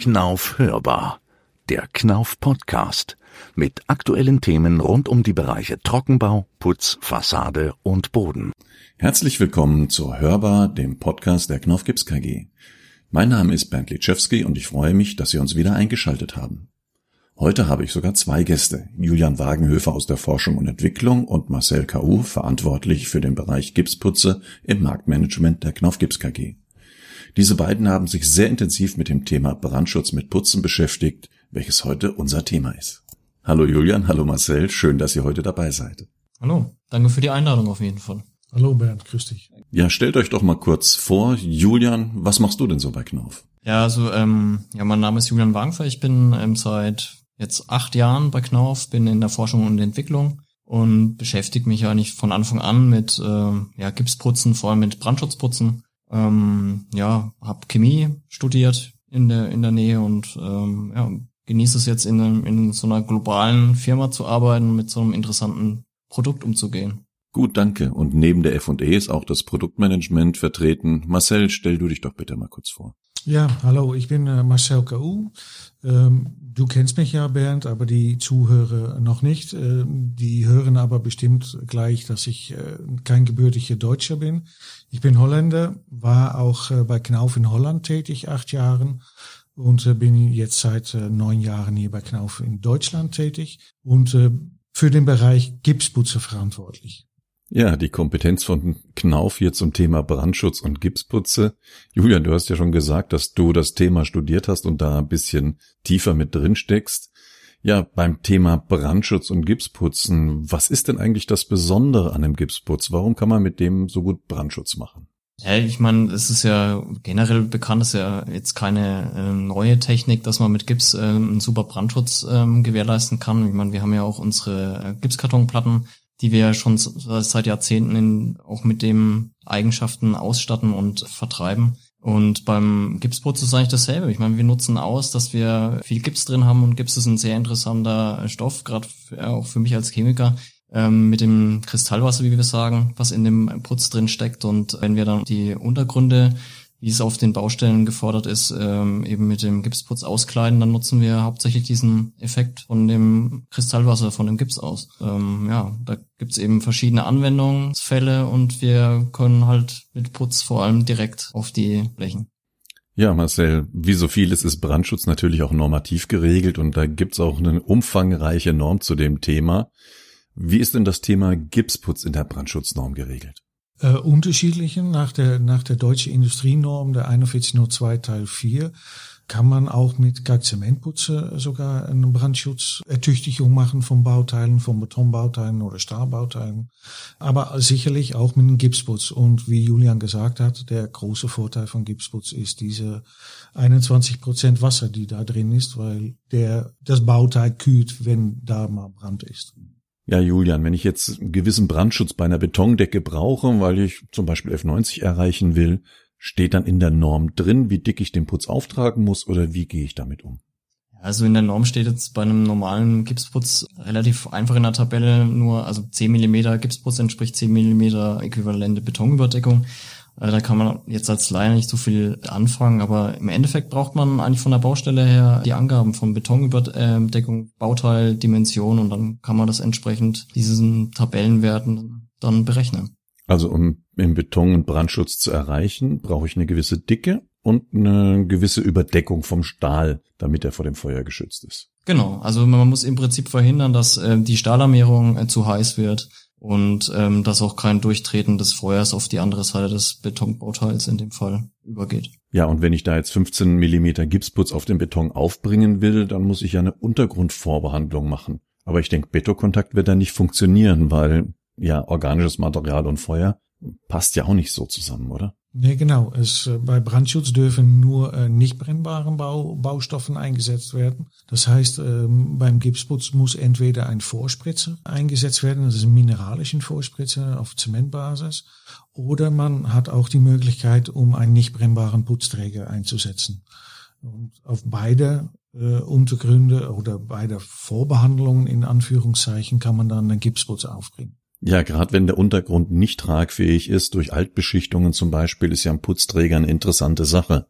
Knauf hörbar. Der Knauf Podcast mit aktuellen Themen rund um die Bereiche Trockenbau, Putz, Fassade und Boden. Herzlich willkommen zur Hörbar, dem Podcast der Knauf Gips KG. Mein Name ist Bernd Litschewski und ich freue mich, dass Sie uns wieder eingeschaltet haben. Heute habe ich sogar zwei Gäste. Julian Wagenhöfer aus der Forschung und Entwicklung und Marcel K.U., verantwortlich für den Bereich Gipsputze im Marktmanagement der Knauf Gips KG. Diese beiden haben sich sehr intensiv mit dem Thema Brandschutz mit Putzen beschäftigt, welches heute unser Thema ist. Hallo Julian, hallo Marcel, schön, dass ihr heute dabei seid. Hallo, danke für die Einladung auf jeden Fall. Hallo Bernd, grüß dich. Ja, stellt euch doch mal kurz vor. Julian, was machst du denn so bei Knauf? Ja, also ähm, ja, mein Name ist Julian Wagenfer. Ich bin ähm, seit jetzt acht Jahren bei Knauf, bin in der Forschung und Entwicklung und beschäftige mich eigentlich von Anfang an mit äh, ja, Gipsputzen, vor allem mit Brandschutzputzen. Ähm, ja, habe Chemie studiert in der in der Nähe und ähm, ja, genieße es jetzt in, in so einer globalen Firma zu arbeiten, mit so einem interessanten Produkt umzugehen. Gut, danke. Und neben der F&E ist auch das Produktmanagement vertreten. Marcel, stell du dich doch bitte mal kurz vor. Ja, hallo, ich bin äh, Marcel K.U. Ähm, du kennst mich ja, Bernd, aber die Zuhörer noch nicht. Ähm, die hören aber bestimmt gleich, dass ich äh, kein gebürtiger Deutscher bin. Ich bin Holländer, war auch äh, bei Knauf in Holland tätig, acht Jahren und bin jetzt seit neun Jahren hier bei Knauf in Deutschland tätig und für den Bereich Gipsputze verantwortlich. Ja, die Kompetenz von Knauf hier zum Thema Brandschutz und Gipsputze. Julian, du hast ja schon gesagt, dass du das Thema studiert hast und da ein bisschen tiefer mit drin steckst. Ja, beim Thema Brandschutz und Gipsputzen, was ist denn eigentlich das Besondere an dem Gipsputz? Warum kann man mit dem so gut Brandschutz machen? Ja, ich meine, es ist ja generell bekannt, es ist ja jetzt keine äh, neue Technik, dass man mit Gips äh, einen super Brandschutz äh, gewährleisten kann. Ich meine, wir haben ja auch unsere äh, Gipskartonplatten, die wir schon seit Jahrzehnten in, auch mit dem Eigenschaften ausstatten und vertreiben. Und beim Gipsputz ist eigentlich dasselbe. Ich meine, wir nutzen aus, dass wir viel Gips drin haben und Gips ist ein sehr interessanter Stoff, gerade auch für mich als Chemiker, ähm, mit dem Kristallwasser, wie wir sagen, was in dem Putz drin steckt. Und wenn wir dann die Untergründe wie es auf den Baustellen gefordert ist, ähm, eben mit dem Gipsputz auskleiden, dann nutzen wir hauptsächlich diesen Effekt von dem Kristallwasser, von dem Gips aus. Ähm, ja, da gibt's eben verschiedene Anwendungsfälle und wir können halt mit Putz vor allem direkt auf die Flächen. Ja, Marcel, wie so vieles ist Brandschutz natürlich auch normativ geregelt und da gibt's auch eine umfangreiche Norm zu dem Thema. Wie ist denn das Thema Gipsputz in der Brandschutznorm geregelt? Äh, unterschiedlichen. Nach der, nach der deutschen Industrienorm, der 4102 Teil 4, kann man auch mit Kalkzementputze sogar einen Brandschutzertüchtigung machen von Bauteilen, von Betonbauteilen oder Stahlbauteilen. Aber sicherlich auch mit einem Gipsputz. Und wie Julian gesagt hat, der große Vorteil von Gipsputz ist diese 21 Prozent Wasser, die da drin ist, weil der das Bauteil kühlt, wenn da mal Brand ist. Ja, Julian, wenn ich jetzt einen gewissen Brandschutz bei einer Betondecke brauche, weil ich zum Beispiel F90 erreichen will, steht dann in der Norm drin, wie dick ich den Putz auftragen muss oder wie gehe ich damit um? Also in der Norm steht jetzt bei einem normalen Gipsputz relativ einfach in der Tabelle nur, also 10 Millimeter Gipsputz entspricht 10 Millimeter äquivalente Betonüberdeckung. Äh, da kann man jetzt als Laie nicht so viel anfangen, aber im Endeffekt braucht man eigentlich von der Baustelle her die Angaben von Betonüberdeckung, Bauteil, Dimension und dann kann man das entsprechend diesen Tabellenwerten dann berechnen. Also um im Beton einen Brandschutz zu erreichen, brauche ich eine gewisse Dicke und eine gewisse Überdeckung vom Stahl, damit er vor dem Feuer geschützt ist. Genau, also man muss im Prinzip verhindern, dass äh, die Stahlarmierung äh, zu heiß wird und ähm, dass auch kein Durchtreten des Feuers auf die andere Seite des Betonbauteils in dem Fall übergeht. Ja, und wenn ich da jetzt 15 Millimeter Gipsputz auf den Beton aufbringen will, dann muss ich ja eine Untergrundvorbehandlung machen. Aber ich denke, Betonkontakt wird da nicht funktionieren, weil ja organisches Material und Feuer passt ja auch nicht so zusammen, oder? Nee, genau. Es, äh, bei Brandschutz dürfen nur äh, nicht brennbaren Bau, Baustoffen eingesetzt werden. Das heißt, ähm, beim Gipsputz muss entweder ein Vorspritzer eingesetzt werden, das ist ein mineralischen Vorspritzer auf Zementbasis, oder man hat auch die Möglichkeit, um einen nicht brennbaren Putzträger einzusetzen. Und auf beide äh, Untergründe oder beide Vorbehandlungen in Anführungszeichen kann man dann einen Gipsputz aufbringen. Ja, gerade wenn der Untergrund nicht tragfähig ist, durch Altbeschichtungen zum Beispiel, ist ja ein Putzträger eine interessante Sache.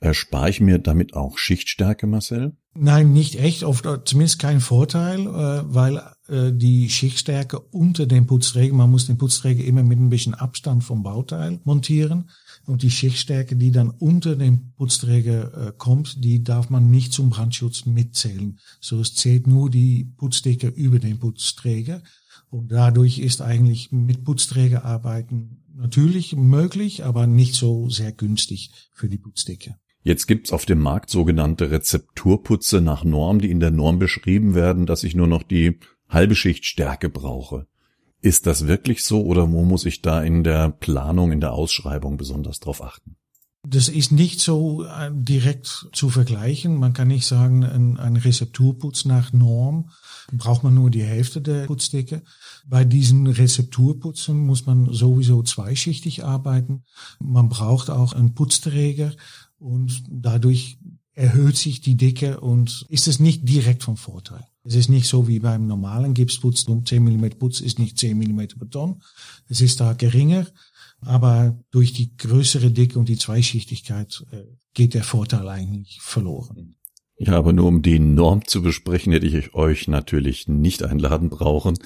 Erspare ich mir damit auch Schichtstärke, Marcel? Nein, nicht echt, oft zumindest kein Vorteil, äh, weil äh, die Schichtstärke unter dem Putzträger, man muss den Putzträger immer mit ein bisschen Abstand vom Bauteil montieren und die Schichtstärke, die dann unter dem Putzträger äh, kommt, die darf man nicht zum Brandschutz mitzählen. So es zählt nur die Putzdicke über den Putzträger und dadurch ist eigentlich mit Putzträger arbeiten natürlich möglich, aber nicht so sehr günstig für die Putzdicke. Jetzt gibt's auf dem Markt sogenannte Rezepturputze nach Norm, die in der Norm beschrieben werden, dass ich nur noch die halbe Schicht Stärke brauche. Ist das wirklich so oder wo muss ich da in der Planung, in der Ausschreibung besonders drauf achten? Das ist nicht so äh, direkt zu vergleichen. Man kann nicht sagen, ein, ein Rezepturputz nach Norm braucht man nur die Hälfte der Putzdicke. Bei diesen Rezepturputzen muss man sowieso zweischichtig arbeiten. Man braucht auch einen Putzträger und dadurch erhöht sich die Dicke und ist es nicht direkt vom Vorteil. Es ist nicht so wie beim normalen Gipsputz. 10 mm Putz ist nicht 10 mm Beton. Es ist da geringer, aber durch die größere Dicke und die Zweischichtigkeit äh, geht der Vorteil eigentlich verloren. Ja, aber nur um die Norm zu besprechen, hätte ich euch natürlich nicht einladen brauchen.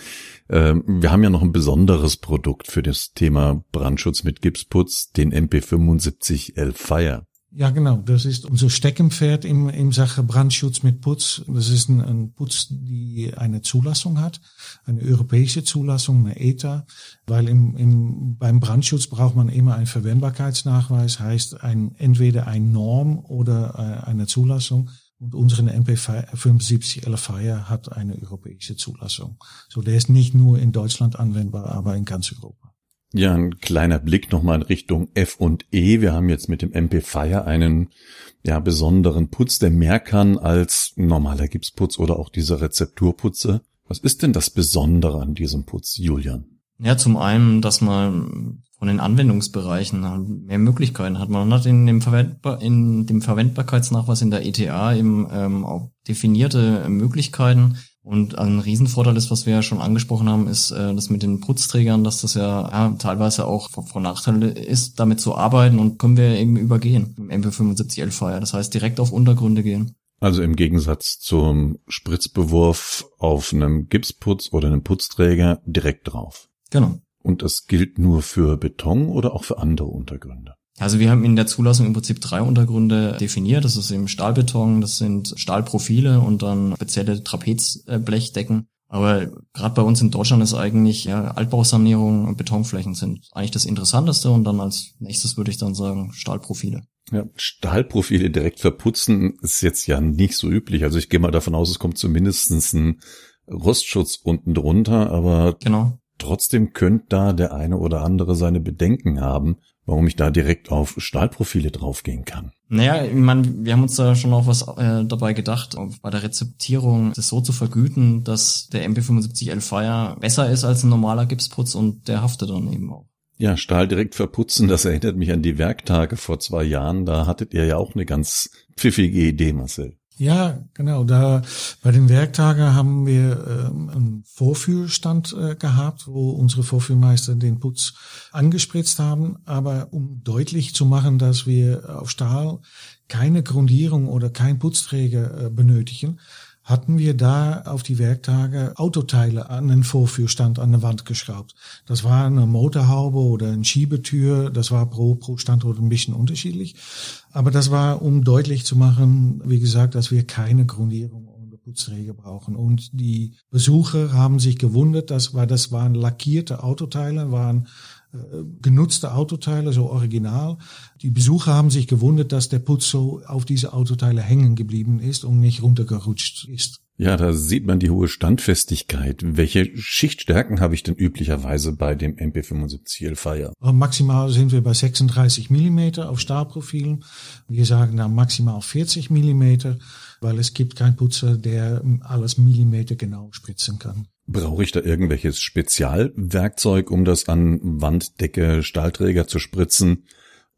Ähm, wir haben ja noch ein besonderes Produkt für das Thema Brandschutz mit Gipsputz, den MP75L Fire. Ja, genau. Das ist unser Steckenpferd im, im Sache Brandschutz mit Putz. Das ist ein, ein Putz, die eine Zulassung hat, eine europäische Zulassung, eine ETA, weil im, im, beim Brandschutz braucht man immer einen Verwendbarkeitsnachweis, heißt ein, entweder ein Norm oder äh, eine Zulassung. Und unsere MP75 LFIR hat eine europäische Zulassung. So, der ist nicht nur in Deutschland anwendbar, aber in ganz Europa. Ja, ein kleiner Blick nochmal in Richtung F und E. Wir haben jetzt mit dem MP Fire einen ja, besonderen Putz, der mehr kann als normaler Gipsputz oder auch diese Rezepturputze. Was ist denn das Besondere an diesem Putz, Julian? Ja, zum einen, dass man von den Anwendungsbereichen mehr Möglichkeiten hat. Man hat in dem, Verwendbar in dem Verwendbarkeitsnachweis in der ETA eben ähm, auch definierte Möglichkeiten, und ein Riesenvorteil ist, was wir ja schon angesprochen haben, ist äh, das mit den Putzträgern, dass das ja, ja teilweise auch von Nachteil ist, damit zu arbeiten und können wir eben übergehen im MP75 Fire. Das heißt, direkt auf Untergründe gehen. Also im Gegensatz zum Spritzbewurf auf einem Gipsputz oder einem Putzträger direkt drauf. Genau. Und das gilt nur für Beton oder auch für andere Untergründe? Also wir haben in der Zulassung im Prinzip drei Untergründe definiert. Das ist eben Stahlbeton, das sind Stahlprofile und dann spezielle Trapezblechdecken. Aber gerade bei uns in Deutschland ist eigentlich ja, Altbausanierung und Betonflächen sind eigentlich das Interessanteste und dann als nächstes würde ich dann sagen Stahlprofile. Ja, Stahlprofile direkt verputzen ist jetzt ja nicht so üblich. Also ich gehe mal davon aus, es kommt zumindest ein Rostschutz unten drunter, aber genau. trotzdem könnte da der eine oder andere seine Bedenken haben, warum ich da direkt auf Stahlprofile draufgehen kann. Naja, ich meine, wir haben uns da schon auch was äh, dabei gedacht, bei der Rezeptierung das so zu vergüten, dass der MP75L Fire besser ist als ein normaler Gipsputz und der haftet dann eben auch. Ja, Stahl direkt verputzen, das erinnert mich an die Werktage vor zwei Jahren. Da hattet ihr ja auch eine ganz pfiffige Idee, Marcel. Ja, genau. Da bei den Werktagen haben wir ähm, einen Vorführstand äh, gehabt, wo unsere Vorführmeister den Putz angespritzt haben. Aber um deutlich zu machen, dass wir auf Stahl keine Grundierung oder kein Putzträger äh, benötigen, hatten wir da auf die Werktage Autoteile an den Vorführstand an der Wand geschraubt. Das war eine Motorhaube oder eine Schiebetür, das war pro, pro Standort ein bisschen unterschiedlich. Aber das war, um deutlich zu machen, wie gesagt, dass wir keine Grundierung Putzträger brauchen. Und die Besucher haben sich gewundert, dass, weil das waren lackierte Autoteile, waren genutzte Autoteile, so original. Die Besucher haben sich gewundert, dass der Putz so auf diese Autoteile hängen geblieben ist und nicht runtergerutscht ist. Ja, da sieht man die hohe Standfestigkeit. Welche Schichtstärken habe ich denn üblicherweise bei dem MP75 Fire? Maximal sind wir bei 36 Millimeter auf Stahlprofilen. Wir sagen dann maximal 40 Millimeter, weil es gibt keinen Putzer, der alles Millimeter genau spritzen kann. Brauche ich da irgendwelches Spezialwerkzeug, um das an Wanddecke, Stahlträger zu spritzen?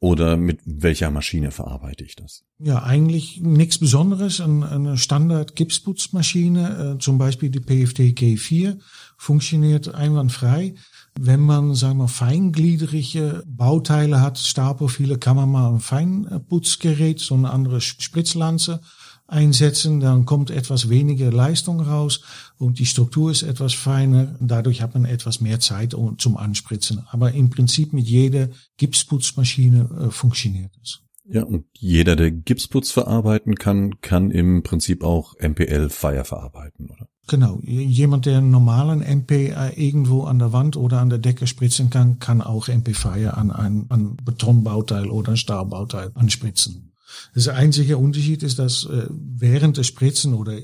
Oder mit welcher Maschine verarbeite ich das? Ja, eigentlich nichts Besonderes. Eine Standard-Gipsputzmaschine, äh, zum Beispiel die PFT G4, funktioniert einwandfrei. Wenn man, sagen wir, feingliedrige Bauteile hat, Stahlprofile, kann man mal ein Feinputzgerät, so eine andere Spritzlanze einsetzen, dann kommt etwas weniger Leistung raus und die Struktur ist etwas feiner. Dadurch hat man etwas mehr Zeit zum Anspritzen. Aber im Prinzip mit jeder Gipsputzmaschine äh, funktioniert es. Ja, und jeder, der Gipsputz verarbeiten kann, kann im Prinzip auch MPL Fire verarbeiten, oder? Genau. Jemand, der einen normalen MP irgendwo an der Wand oder an der Decke spritzen kann, kann auch MP Fire an ein an Betonbauteil oder ein Stahlbauteil anspritzen. Das einzige Unterschied ist, dass äh, während des Spritzen oder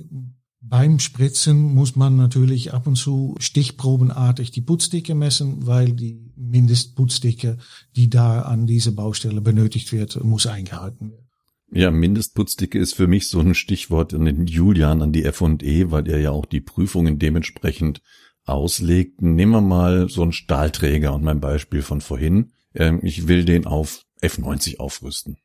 beim Spritzen muss man natürlich ab und zu stichprobenartig die Putzdicke messen, weil die Mindestputzdicke, die da an dieser Baustelle benötigt wird, muss eingehalten werden. Ja, Mindestputzdicke ist für mich so ein Stichwort an den Julian, an die F&E, weil er ja auch die Prüfungen dementsprechend auslegt. Nehmen wir mal so einen Stahlträger und mein Beispiel von vorhin. Ähm, ich will den auf F90 aufrüsten.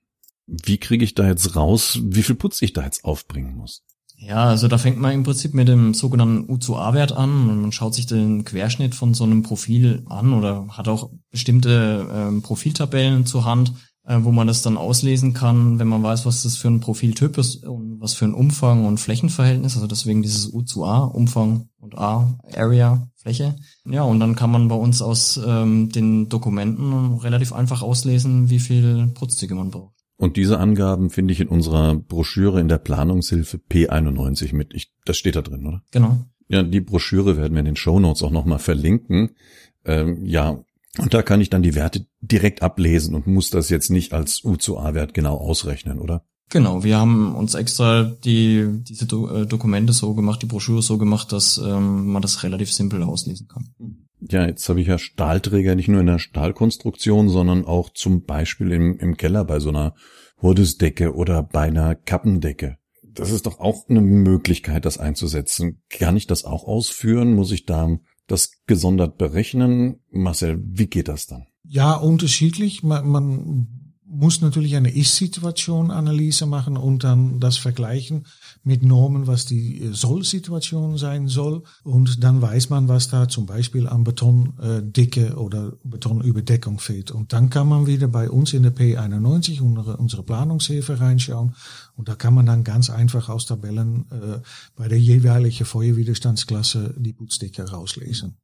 Wie kriege ich da jetzt raus, wie viel Putz ich da jetzt aufbringen muss? Ja, also da fängt man im Prinzip mit dem sogenannten U2A-Wert an und man schaut sich den Querschnitt von so einem Profil an oder hat auch bestimmte ähm, Profiltabellen zur Hand, äh, wo man das dann auslesen kann, wenn man weiß, was das für ein Profiltyp ist und was für ein Umfang und Flächenverhältnis. Also deswegen dieses U2A, Umfang und A, Area, Fläche. Ja, und dann kann man bei uns aus ähm, den Dokumenten relativ einfach auslesen, wie viel Putzdicke man braucht. Und diese Angaben finde ich in unserer Broschüre in der Planungshilfe P91 mit. Ich, das steht da drin, oder? Genau. Ja, die Broschüre werden wir in den Show Notes auch nochmal verlinken. Ähm, ja, und da kann ich dann die Werte direkt ablesen und muss das jetzt nicht als U zu A-Wert genau ausrechnen, oder? Genau, wir haben uns extra die, diese Do äh, Dokumente so gemacht, die Broschüre so gemacht, dass ähm, man das relativ simpel auslesen kann. Ja, jetzt habe ich ja Stahlträger nicht nur in der Stahlkonstruktion, sondern auch zum Beispiel im, im Keller bei so einer Hurdesdecke oder bei einer Kappendecke. Das ist doch auch eine Möglichkeit, das einzusetzen. Kann ich das auch ausführen? Muss ich da das gesondert berechnen? Marcel, wie geht das dann? Ja, unterschiedlich. Man, man muss natürlich eine Ist-Situation-Analyse machen und dann das vergleichen mit Normen, was die Soll-Situation sein soll. Und dann weiß man, was da zum Beispiel an Betondicke oder Betonüberdeckung fehlt. Und dann kann man wieder bei uns in der P91 unsere, unsere Planungshilfe reinschauen. Und da kann man dann ganz einfach aus Tabellen äh, bei der jeweiligen Feuerwiderstandsklasse die Putzdicke rauslesen.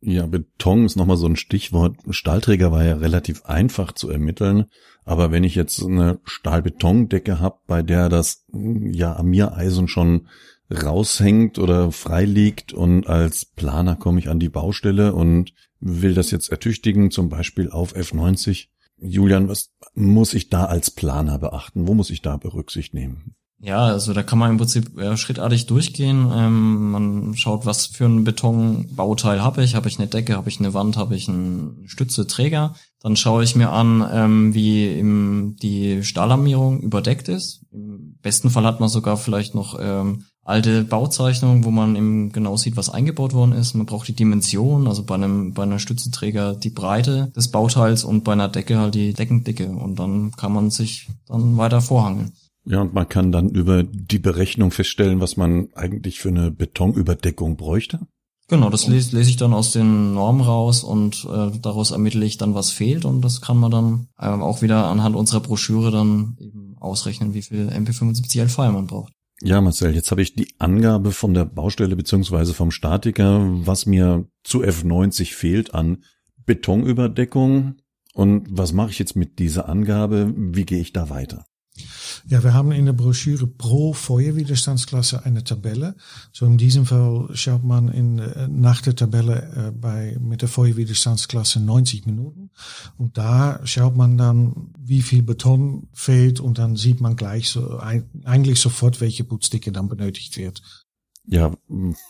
Ja, Beton ist nochmal so ein Stichwort. Stahlträger war ja relativ einfach zu ermitteln. Aber wenn ich jetzt eine Stahlbetondecke habe, bei der das ja Amireisen schon raushängt oder frei liegt und als Planer komme ich an die Baustelle und will das jetzt ertüchtigen, zum Beispiel auf F90. Julian, was muss ich da als Planer beachten? Wo muss ich da Berücksicht nehmen? Ja, also da kann man im Prinzip äh, schrittartig durchgehen. Ähm, man schaut, was für ein Betonbauteil habe ich. Habe ich eine Decke, habe ich eine Wand, habe ich einen Stützeträger. Dann schaue ich mir an, ähm, wie im, die Stahlarmierung überdeckt ist. Im besten Fall hat man sogar vielleicht noch ähm, alte Bauzeichnungen, wo man eben genau sieht, was eingebaut worden ist. Man braucht die Dimension, also bei einem bei einer Stützenträger die Breite des Bauteils und bei einer Decke halt die Deckendicke. Und dann kann man sich dann weiter vorhangeln. Ja, und man kann dann über die Berechnung feststellen, was man eigentlich für eine Betonüberdeckung bräuchte. Genau, das lese, lese ich dann aus den Normen raus und äh, daraus ermittle ich dann, was fehlt und das kann man dann äh, auch wieder anhand unserer Broschüre dann eben ausrechnen, wie viel MP75 L-File man braucht. Ja, Marcel, jetzt habe ich die Angabe von der Baustelle beziehungsweise vom Statiker, was mir zu F90 fehlt an Betonüberdeckung. Und was mache ich jetzt mit dieser Angabe? Wie gehe ich da weiter? Ja, wir haben in der Broschüre pro Feuerwiderstandsklasse eine Tabelle. So in diesem Fall schaut man in, äh, nach der Tabelle äh, bei, mit der Feuerwiderstandsklasse 90 Minuten. Und da schaut man dann, wie viel Beton fehlt und dann sieht man gleich so, eigentlich sofort, welche Putzdicke dann benötigt wird. Ja,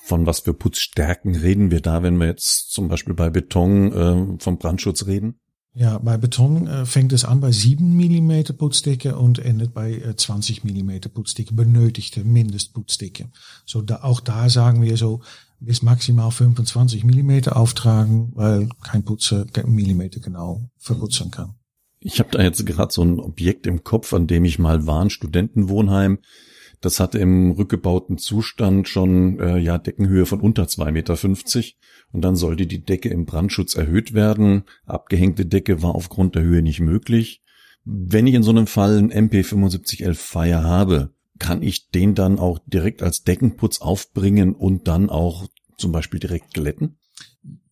von was für Putzstärken reden wir da, wenn wir jetzt zum Beispiel bei Beton äh, vom Brandschutz reden? Ja, bei Beton äh, fängt es an bei 7 Millimeter Putzdicke und endet bei äh, 20 Millimeter Putzdicke, benötigte Mindestputzdicke. So da, auch da sagen wir so bis maximal 25 Millimeter auftragen, weil kein Putzer Millimeter genau verputzen kann. Ich habe da jetzt gerade so ein Objekt im Kopf, an dem ich mal war, ein Studentenwohnheim. Das hatte im rückgebauten Zustand schon äh, ja Deckenhöhe von unter 2,50 Meter. Und dann sollte die Decke im Brandschutz erhöht werden. Abgehängte Decke war aufgrund der Höhe nicht möglich. Wenn ich in so einem Fall einen MP7511 Fire habe, kann ich den dann auch direkt als Deckenputz aufbringen und dann auch zum Beispiel direkt glätten?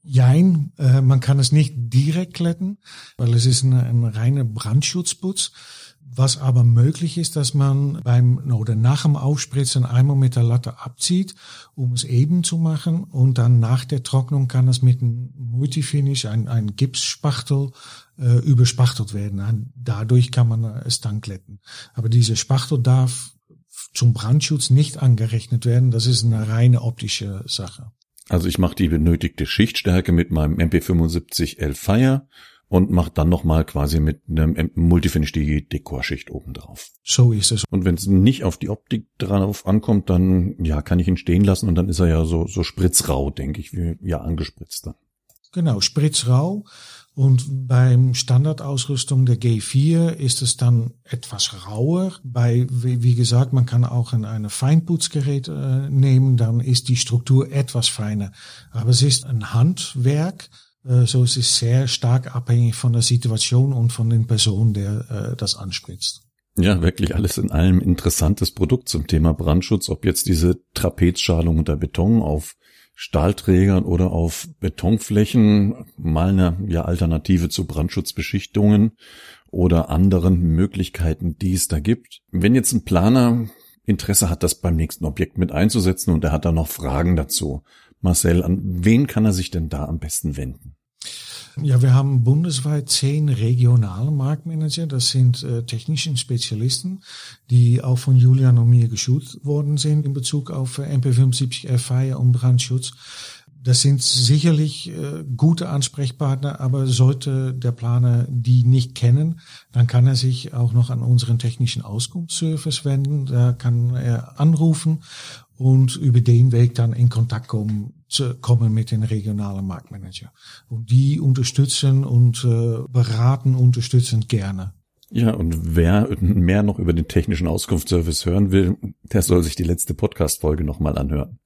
Jein, äh, man kann es nicht direkt glätten, weil es ist eine, ein reiner Brandschutzputz. Was aber möglich ist, dass man beim oder nach dem Aufspritzen einmal mit der Latte abzieht, um es eben zu machen und dann nach der Trocknung kann es mit einem Multifinish, ein, ein Gipsspachtel, äh, überspachtelt werden. Dadurch kann man es dann glätten. Aber diese Spachtel darf zum Brandschutz nicht angerechnet werden. Das ist eine reine optische Sache. Also ich mache die benötigte Schichtstärke mit meinem MP75L Fire und mache dann nochmal quasi mit einem Multifinish die Dekorschicht oben drauf. So ist es. Und wenn es nicht auf die Optik drauf ankommt, dann ja, kann ich ihn stehen lassen und dann ist er ja so, so spritzrau, denke ich, wie ja angespritzt dann. Genau, spritzrau. Und beim Standardausrüstung der G4 ist es dann etwas rauer. Bei, wie gesagt, man kann auch ein eine Feinputzgerät äh, nehmen, dann ist die Struktur etwas feiner. Aber es ist ein Handwerk, so es ist sehr stark abhängig von der Situation und von den Personen, der äh, das anspritzt. Ja, wirklich alles in allem interessantes Produkt zum Thema Brandschutz, ob jetzt diese Trapezschalung unter Beton auf Stahlträgern oder auf Betonflächen mal eine ja, Alternative zu Brandschutzbeschichtungen oder anderen Möglichkeiten, die es da gibt. Wenn jetzt ein Planer Interesse hat, das beim nächsten Objekt mit einzusetzen und er hat da noch Fragen dazu, Marcel, an wen kann er sich denn da am besten wenden? Ja, wir haben bundesweit zehn regionale Marktmanager. Das sind äh, technischen Spezialisten, die auch von Julian und mir geschult worden sind in Bezug auf äh, MP75 Fire und Brandschutz. Das sind sicherlich äh, gute Ansprechpartner, aber sollte der Planer die nicht kennen, dann kann er sich auch noch an unseren technischen Auskunftsservice wenden. Da kann er anrufen und über den Weg dann in Kontakt kommen, zu kommen mit den regionalen Marktmanager. Und die unterstützen und äh, beraten unterstützen gerne. Ja, und wer mehr noch über den technischen Auskunftsservice hören will, der soll sich die letzte Podcast-Folge nochmal anhören.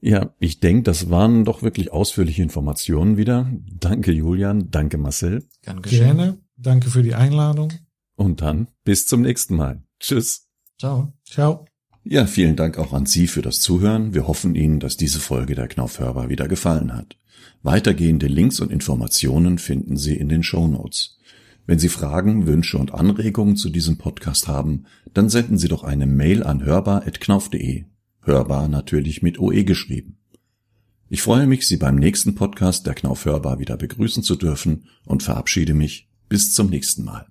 Ja, ich denke, das waren doch wirklich ausführliche Informationen wieder. Danke, Julian. Danke, Marcel. Gerne. Danke für die Einladung. Und dann bis zum nächsten Mal. Tschüss. Ciao. Ciao. Ja, vielen Dank auch an Sie für das Zuhören. Wir hoffen Ihnen, dass diese Folge der Knaufhörbar wieder gefallen hat. Weitergehende Links und Informationen finden Sie in den Show Notes. Wenn Sie Fragen, Wünsche und Anregungen zu diesem Podcast haben, dann senden Sie doch eine Mail an hörbar.knauf.de. Hörbar natürlich mit OE geschrieben. Ich freue mich, Sie beim nächsten Podcast der Knauf Hörbar wieder begrüßen zu dürfen und verabschiede mich bis zum nächsten Mal.